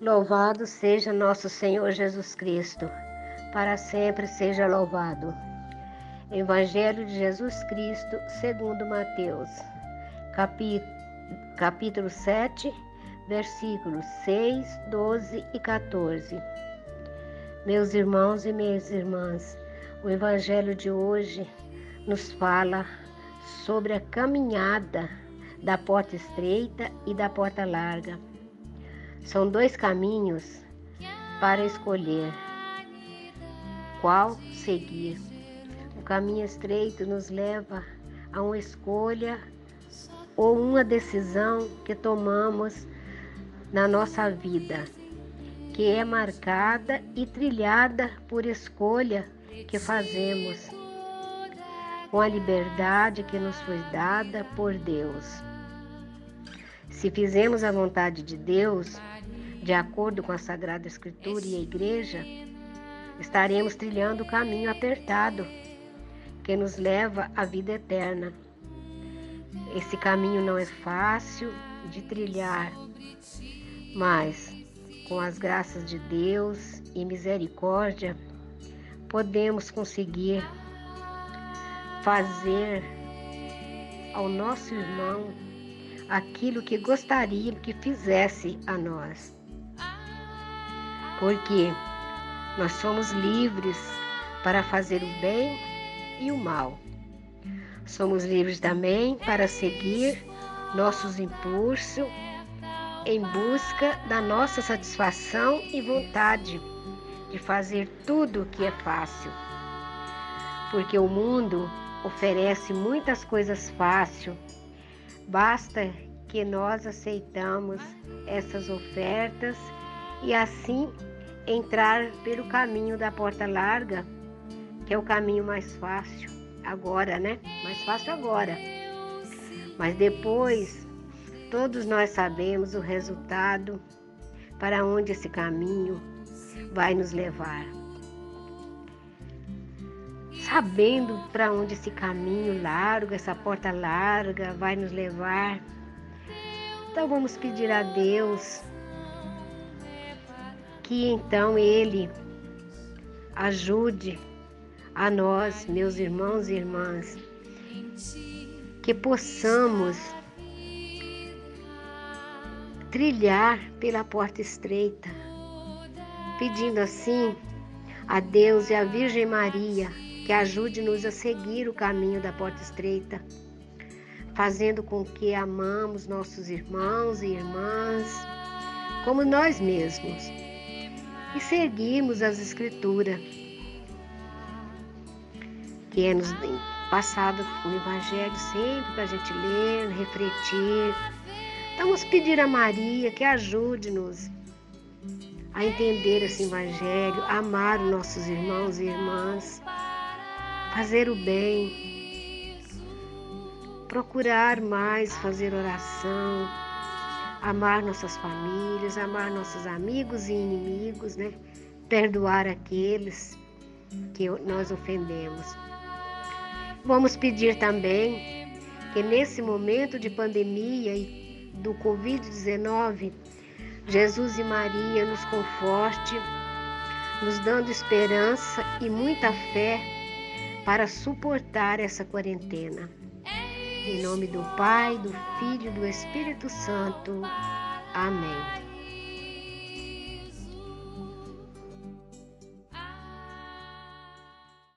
Louvado seja nosso Senhor Jesus Cristo, para sempre seja louvado. Evangelho de Jesus Cristo, segundo Mateus, capítulo 7, versículos 6, 12 e 14. Meus irmãos e minhas irmãs, o Evangelho de hoje nos fala sobre a caminhada da porta estreita e da porta larga. São dois caminhos para escolher qual seguir. O caminho estreito nos leva a uma escolha ou uma decisão que tomamos na nossa vida, que é marcada e trilhada por escolha que fazemos com a liberdade que nos foi dada por Deus. Se fizermos a vontade de Deus, de acordo com a Sagrada Escritura e a Igreja, estaremos trilhando o caminho apertado que nos leva à vida eterna. Esse caminho não é fácil de trilhar, mas com as graças de Deus e misericórdia, podemos conseguir fazer ao nosso irmão aquilo que gostaria que fizesse a nós. Porque nós somos livres para fazer o bem e o mal. Somos livres também para seguir nossos impulsos em busca da nossa satisfação e vontade de fazer tudo o que é fácil. Porque o mundo oferece muitas coisas fáceis. Basta que nós aceitamos essas ofertas e assim entrar pelo caminho da porta larga, que é o caminho mais fácil agora, né? Mais fácil agora. Mas depois, todos nós sabemos o resultado para onde esse caminho vai nos levar sabendo para onde esse caminho largo, essa porta larga vai nos levar. Então vamos pedir a Deus que então Ele ajude a nós, meus irmãos e irmãs, que possamos trilhar pela porta estreita, pedindo assim a Deus e a Virgem Maria que ajude-nos a seguir o caminho da porta estreita, fazendo com que amamos nossos irmãos e irmãs como nós mesmos e seguimos as Escrituras, que é nos passado o Evangelho sempre para a gente ler, refletir. Então, vamos pedir a Maria que ajude-nos a entender esse Evangelho, amar os nossos irmãos e irmãs fazer o bem, procurar mais fazer oração, amar nossas famílias, amar nossos amigos e inimigos, né? Perdoar aqueles que nós ofendemos. Vamos pedir também que nesse momento de pandemia e do Covid-19, Jesus e Maria nos conforte, nos dando esperança e muita fé para suportar essa quarentena. Em nome do Pai, do Filho e do Espírito Santo. Amém.